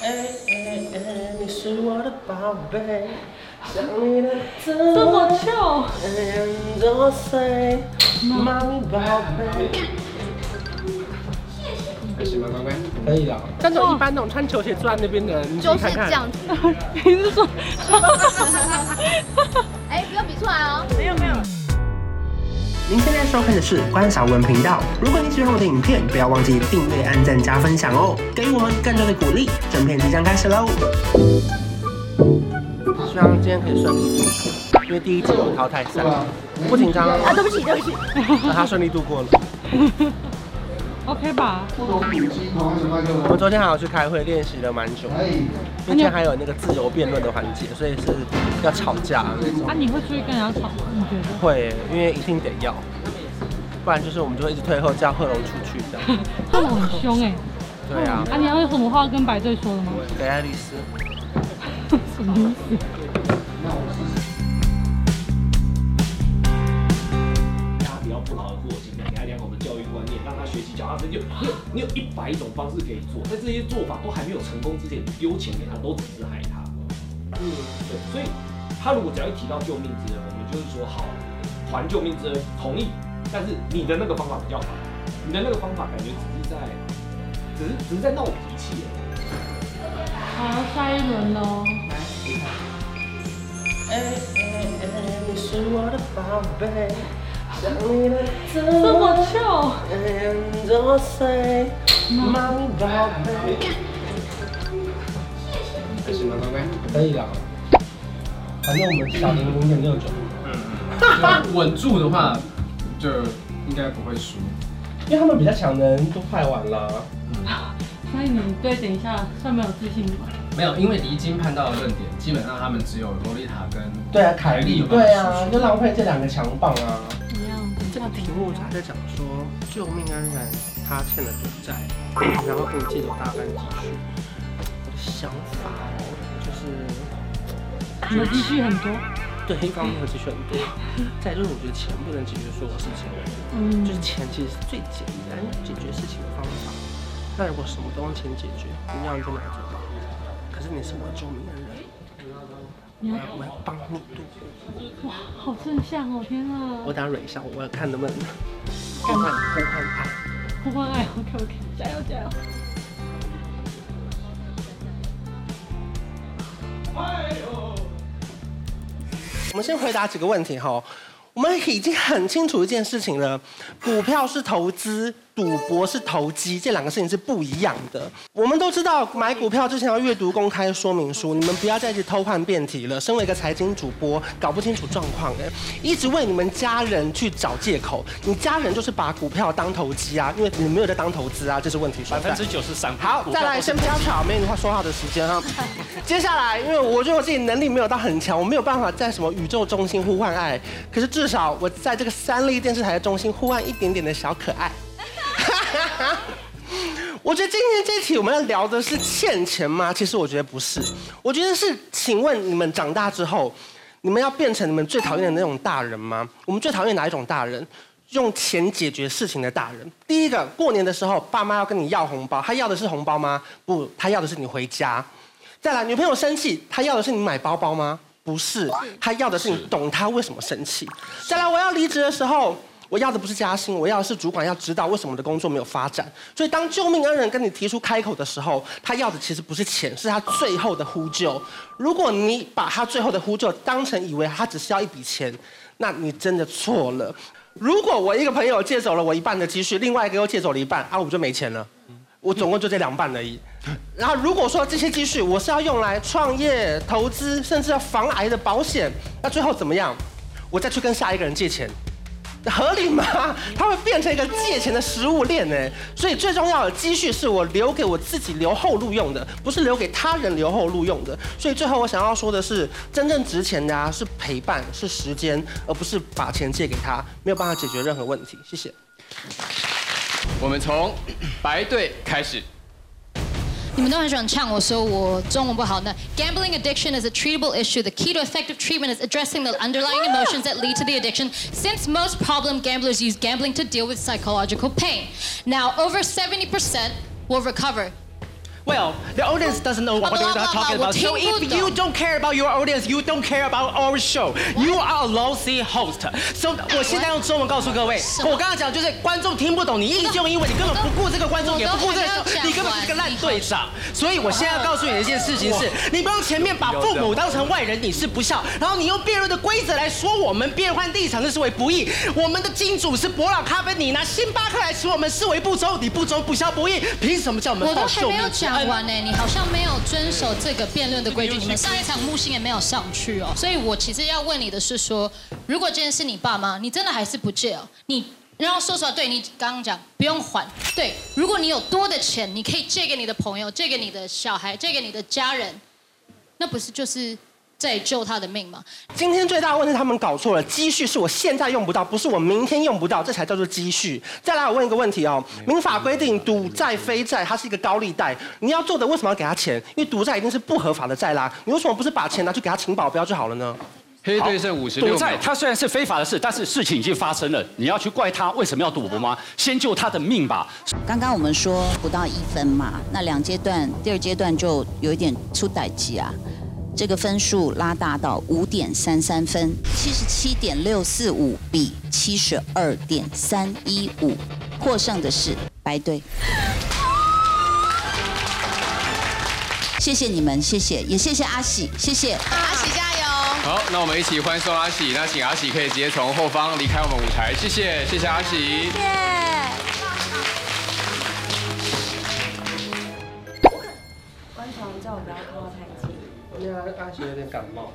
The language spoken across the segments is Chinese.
哎哎哎，你是我的宝贝，想你的滋味。这么臭。多岁，妈咪宝贝。还行吧，乖乖。可以了。但是一般那种穿球鞋坐在那边的人，你就是这样子。你是说？哎，不要比出来哦。没有没有。您现在收看的是关少文频道。如果你喜欢我的影片，不要忘记订阅、按赞、加分享哦，给予我们更多的鼓励。整片即将开始喽！希望今天可以顺利度，因为第一集有淘汰赛，不紧张啊，对不起，对不起。让他顺利度过了。OK 吧？我们昨天还有去开会，练习了蛮久。今天还有那个自由辩论的环节，所以是要吵架的那种。啊，你会出去跟人家吵吗？你觉得？会，因为一定得要，不然就是我们就会一直退后，叫贺龙出去这样。贺龙很凶哎。对啊。啊，你要有什么话跟白队说的吗？给爱丽丝。什么意思？让他学习脚踏车。你有你有一百种方式可以做，在这些做法都还没有成功之前，你丢钱给他都只是害他。嗯，对，所以他如果只要一提到救命之恩，我们就是说好还救命之恩，同意。但是你的那个方法比较好，你的那个方法感觉只是在，只是只是在闹脾气。好，下一轮喽。哎哎哎，你是我的宝贝。这么臭！多岁，妈咪宝贝。还行吧，乖乖。可以的。反正我们小林零点六九。嗯嗯。稳住的话，就应该不会输。因为他们比较强的人都快完了。所以你对等一下算没有自信吗？没有，因为离经叛道的论点，基本上他们只有萝莉塔跟对啊凯莉，对啊，就浪费这两个强棒啊。这个题目他在讲说，救命恩人他欠了赌债，然后跟你借走大半积蓄。我的想法就是，你的积蓄很多，对，一方面积蓄很多，再就是我觉得钱不能解决所有事情，嗯，就是钱其实是最简单解决事情的方法。那如果什么都用钱解决，一样就拿走吧。可是你是我救命恩人。我要我要帮你度过。哇，好正向哦！天啊！我打蕊一下，我要看能不能呼唤呼唤爱，呼唤爱。OK OK，加油加油！我们先回答几个问题哈。我们已经很清楚一件事情了，股票是投资。赌博是投机，这两个事情是不一样的。我们都知道，买股票之前要阅读公开说明书。你们不要再去偷换辩题了。身为一个财经主播，搞不清楚状况哎，一直为你们家人去找借口。你家人就是把股票当投机啊，因为你没有在当投资啊，这是问题所在。百分之九十三。好，再来，先不要吵，没你话说话的时间啊。接下来，因为我觉得我自己能力没有到很强，我没有办法在什么宇宙中心呼唤爱，可是至少我在这个三立电视台的中心呼唤一点点的小可爱。我觉得今天这题我们要聊的是欠钱吗？其实我觉得不是，我觉得是，请问你们长大之后，你们要变成你们最讨厌的那种大人吗？我们最讨厌哪一种大人？用钱解决事情的大人。第一个，过年的时候，爸妈要跟你要红包，他要的是红包吗？不，他要的是你回家。再来，女朋友生气，他要的是你买包包吗？不是，他要的是你懂他为什么生气。再来，我要离职的时候。我要的不是加薪，我要的是主管要知道为什么我的工作没有发展。所以当救命恩人跟你提出开口的时候，他要的其实不是钱，是他最后的呼救。如果你把他最后的呼救当成以为他只是要一笔钱，那你真的错了。如果我一个朋友借走了我一半的积蓄，另外一个又借走了一半，啊，我就没钱了？我总共就这两半而已。然后如果说这些积蓄我是要用来创业、投资，甚至要防癌的保险，那最后怎么样？我再去跟下一个人借钱。合理吗？它会变成一个借钱的食物链呢。所以最重要的积蓄是我留给我自己留后路用的，不是留给他人留后路用的。所以最后我想要说的是，真正值钱的啊是陪伴，是时间，而不是把钱借给他，没有办法解决任何问题。谢谢。我们从白队开始。你们都很喜欢唱，我说我中文不好呢。Gambling addiction is a treatable issue. The key to effective treatment is addressing the underlying emotions that lead to the addiction. Since most problem gamblers use gambling to deal with psychological pain. Now, over 70% will recover. Well, the audience doesn't know what we're talking about. So if you don't care about your audience, you don't care about our show. You are a lousy host. So 我现在用中文告诉各位，我刚刚讲就是观众听不懂，你一直用英文，你根本不顾这个观众，也不顾这个秀，你根本是个烂队长。所以我现在要告诉你的一件事情是，你不用前面把父母当成外人，你是不孝，然后你用辩论的规则来说我们变换立场，这是为不义。我们的金主是伯朗咖啡，你拿星巴克来请我们视为不忠，你不忠不孝不义，凭什么叫我们报秀？没有讲完呢，你好像没有遵守这个辩论的规矩。你们上一场木星也没有上去哦，所以我其实要问你的是说，如果今天是你爸妈，你真的还是不借哦？你然后说实话，对你刚刚讲不用还。对，如果你有多的钱，你可以借给你的朋友，借给你的小孩，借给你的家人，那不是就是？在救他的命吗？今天最大的问题是他们搞错了，积蓄是我现在用不到，不是我明天用不到，这才叫做积蓄。再来，我问一个问题哦，民法规定赌债非债，它是一个高利贷，你要做的为什么要给他钱？因为赌债一定是不合法的债啦，你为什么不是把钱拿去给他请保镖就好了呢？黑队剩五十六。赌债它虽然是非法的事，但是事情已经发生了，你要去怪他为什么要赌博吗？先救他的命吧。刚刚我们说不到一分嘛，那两阶段，第二阶段就有一点出歹机啊。这个分数拉大到五点三三分，七十七点六四五比七十二点三一五，获胜的是白队。谢谢你们，谢谢，也谢谢阿喜，谢谢阿喜加油。好，那我们一起欢送阿喜，那请阿喜可以直接从后方离开我们舞台，谢谢，谢谢阿喜。叫我不要靠太近。因为阿喜有点感冒。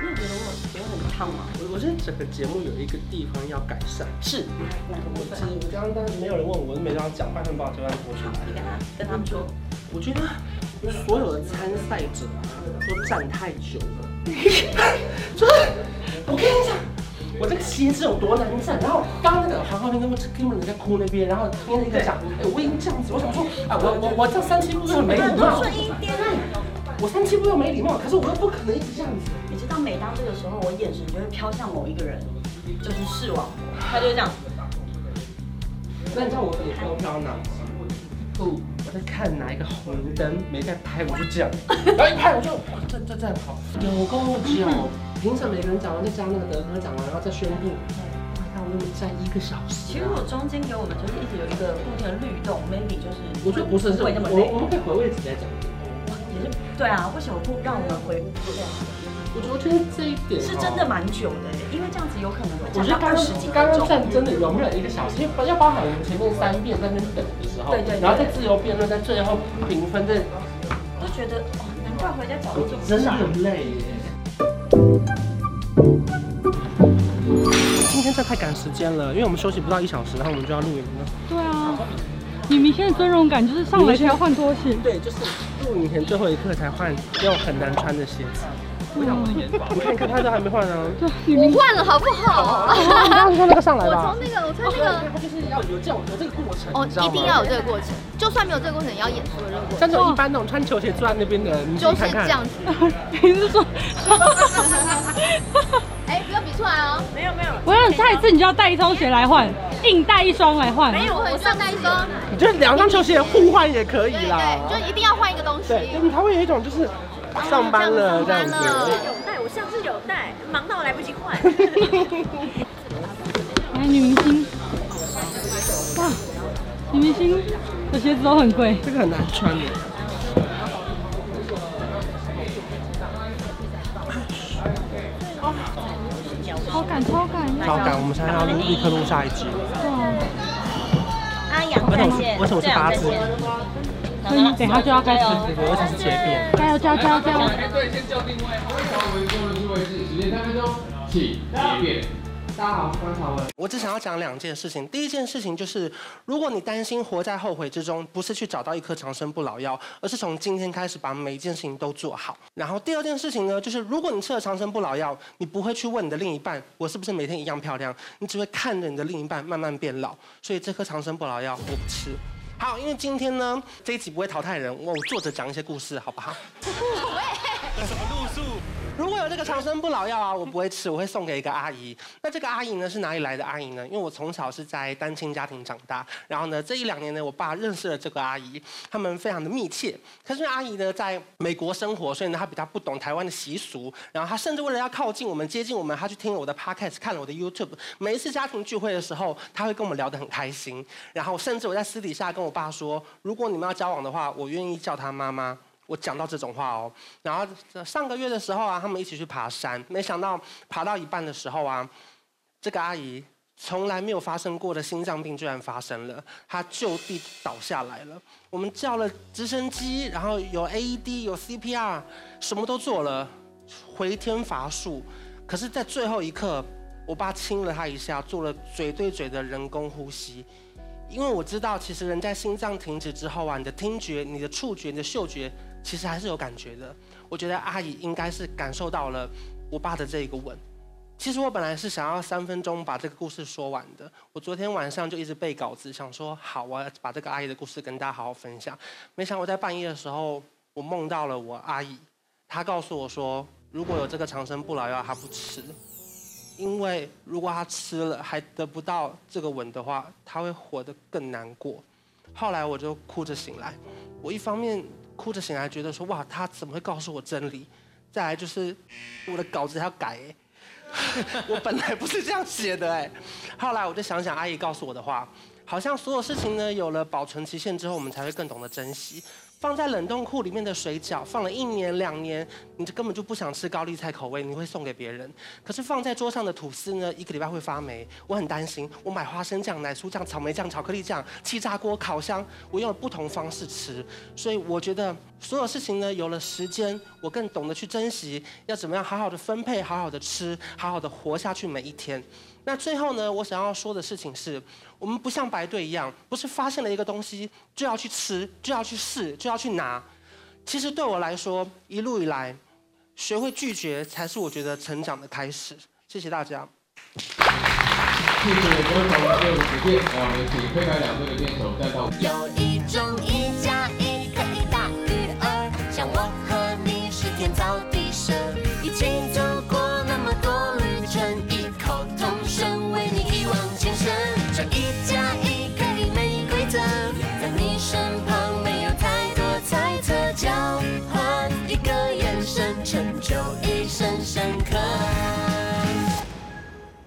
你有觉得我觉得很烫吗？我我觉得整个节目有一个地方要改善。是哪个部分？我刚刚没有人问我，我都没这样讲，拜托把这段播出来。你跟他跟他们说，我觉得所有的参赛者都站太久了。说，我跟你讲，我这个鞋子有多难站。然后刚刚那个黄浩平跟我跟我们在哭那边，然后听那个讲，哎，我已经这样子，我想说，哎，我我我这三七步又没礼貌。我三七步又没礼貌，可是我又不可能一直这样子。你知道，每当这个时候，我眼神就会飘向某一个人，就是视网膜，他就会这样。那你知道我眼神飘到哪？不，我在看哪一个红灯没在拍，我就这样。然后一拍，我就这这这样跑。有够久，评审每个人讲完，再加那个德哥讲完，然后再宣布。那我们站一个小时。其实我中间给我们就是一直有一个固定的律动，maybe 就是。我觉得不是，是我我们可以回位置再讲。也是对啊，为什么不让我们回？我觉得这一点是真的蛮久的，因为这样子有可能会。我觉得刚刚刚站真的容忍一个小时，因为要包含我们前面三遍在那边等的时候，对对，然后再自由辩论，在最后评分，在都觉得哦，难怪回家脚就真的很累耶。今天这太赶时间了，因为我们休息不到一小时，然后我们就要露营了。对啊。你明天的尊荣感就是上来就要换拖鞋，对，就是露营前最后一刻才换，要很难穿的鞋子。我想我的眼你看，你看他都还没换呢。对，我换了好不好？你刚刚说那个上来吧。我从那个，我从那个，他就是要有这样有这个过程。哦，一定要有这个过程，就算没有这个过程，也要演出的这个过程。像这种一般那种穿球鞋坐在那边的人，你就是这样子。你是说？哎，不要比出来哦。没有没有。我想下一次你就要带一双鞋来换，硬带一双来换。没有，我上带一双。你就两双球鞋互换也可以啦。对，就一定要换一个东西。对，他会有一种就是上班了这样子。有带，我上次有带，忙到来不及换。来，女明星。哇，女明星的鞋子都很贵，这个很难穿的。超赶，超赶，超赶！我们现在要立立刻录下一集。阿阳在线，为什么是八字？所以等下就要开始。对，而且是随便。加油，加油，加油，加油！对，先叫定位。位置，时间三分钟，起结变。大家好，我是文。我只想要讲两件事情。第一件事情就是，如果你担心活在后悔之中，不是去找到一颗长生不老药，而是从今天开始把每一件事情都做好。然后第二件事情呢，就是如果你吃了长生不老药，你不会去问你的另一半，我是不是每天一样漂亮？你只会看着你的另一半慢慢变老。所以这颗长生不老药我不吃。好，因为今天呢，这一集不会淘汰人，我坐着讲一些故事，好不好？什么路数？如果有这个长生不老药啊，我不会吃，我会送给一个阿姨。那这个阿姨呢是哪里来的阿姨呢？因为我从小是在单亲家庭长大，然后呢这一两年呢，我爸认识了这个阿姨，他们非常的密切。可是阿姨呢在美国生活，所以呢她比较不懂台湾的习俗，然后她甚至为了要靠近我们、接近我们，她去听了我的 podcast，看了我的 YouTube。每一次家庭聚会的时候，她会跟我们聊得很开心。然后甚至我在私底下跟我爸说，如果你们要交往的话，我愿意叫她妈妈。我讲到这种话哦，然后上个月的时候啊，他们一起去爬山，没想到爬到一半的时候啊，这个阿姨从来没有发生过的心脏病居然发生了，她就地倒下来了。我们叫了直升机，然后有 AED，有 CPR，什么都做了，回天乏术。可是，在最后一刻，我爸亲了她一下，做了嘴对嘴的人工呼吸。因为我知道，其实人在心脏停止之后啊，你的听觉、你的触觉、你的嗅觉。其实还是有感觉的，我觉得阿姨应该是感受到了我爸的这一个吻。其实我本来是想要三分钟把这个故事说完的，我昨天晚上就一直背稿子，想说好，我要把这个阿姨的故事跟大家好好分享。没想我在半夜的时候，我梦到了我阿姨，她告诉我说，如果有这个长生不老药，她不吃，因为如果她吃了还得不到这个吻的话，她会活得更难过。后来我就哭着醒来，我一方面。哭着醒来，觉得说哇，他怎么会告诉我真理？再来就是我的稿子要改，我本来不是这样写的哎。后来我就想想阿姨告诉我的话，好像所有事情呢，有了保存期限之后，我们才会更懂得珍惜。放在冷冻库里面的水饺，放了一年两年，你就根本就不想吃高丽菜口味，你会送给别人。可是放在桌上的吐司呢，一个礼拜会发霉，我很担心。我买花生酱、奶酥酱、草莓酱、巧克力酱、气炸锅、烤箱，我用了不同方式吃。所以我觉得所有事情呢，有了时间，我更懂得去珍惜，要怎么样好好的分配，好好的吃，好好的活下去每一天。那最后呢，我想要说的事情是，我们不像白队一样，不是发现了一个东西就要去吃，就要去试，就要去拿。其实对我来说，一路以来，学会拒绝才是我觉得成长的开始。谢谢大家。谢谢观众的指点，让我们请推开两队的辩手站到。有一种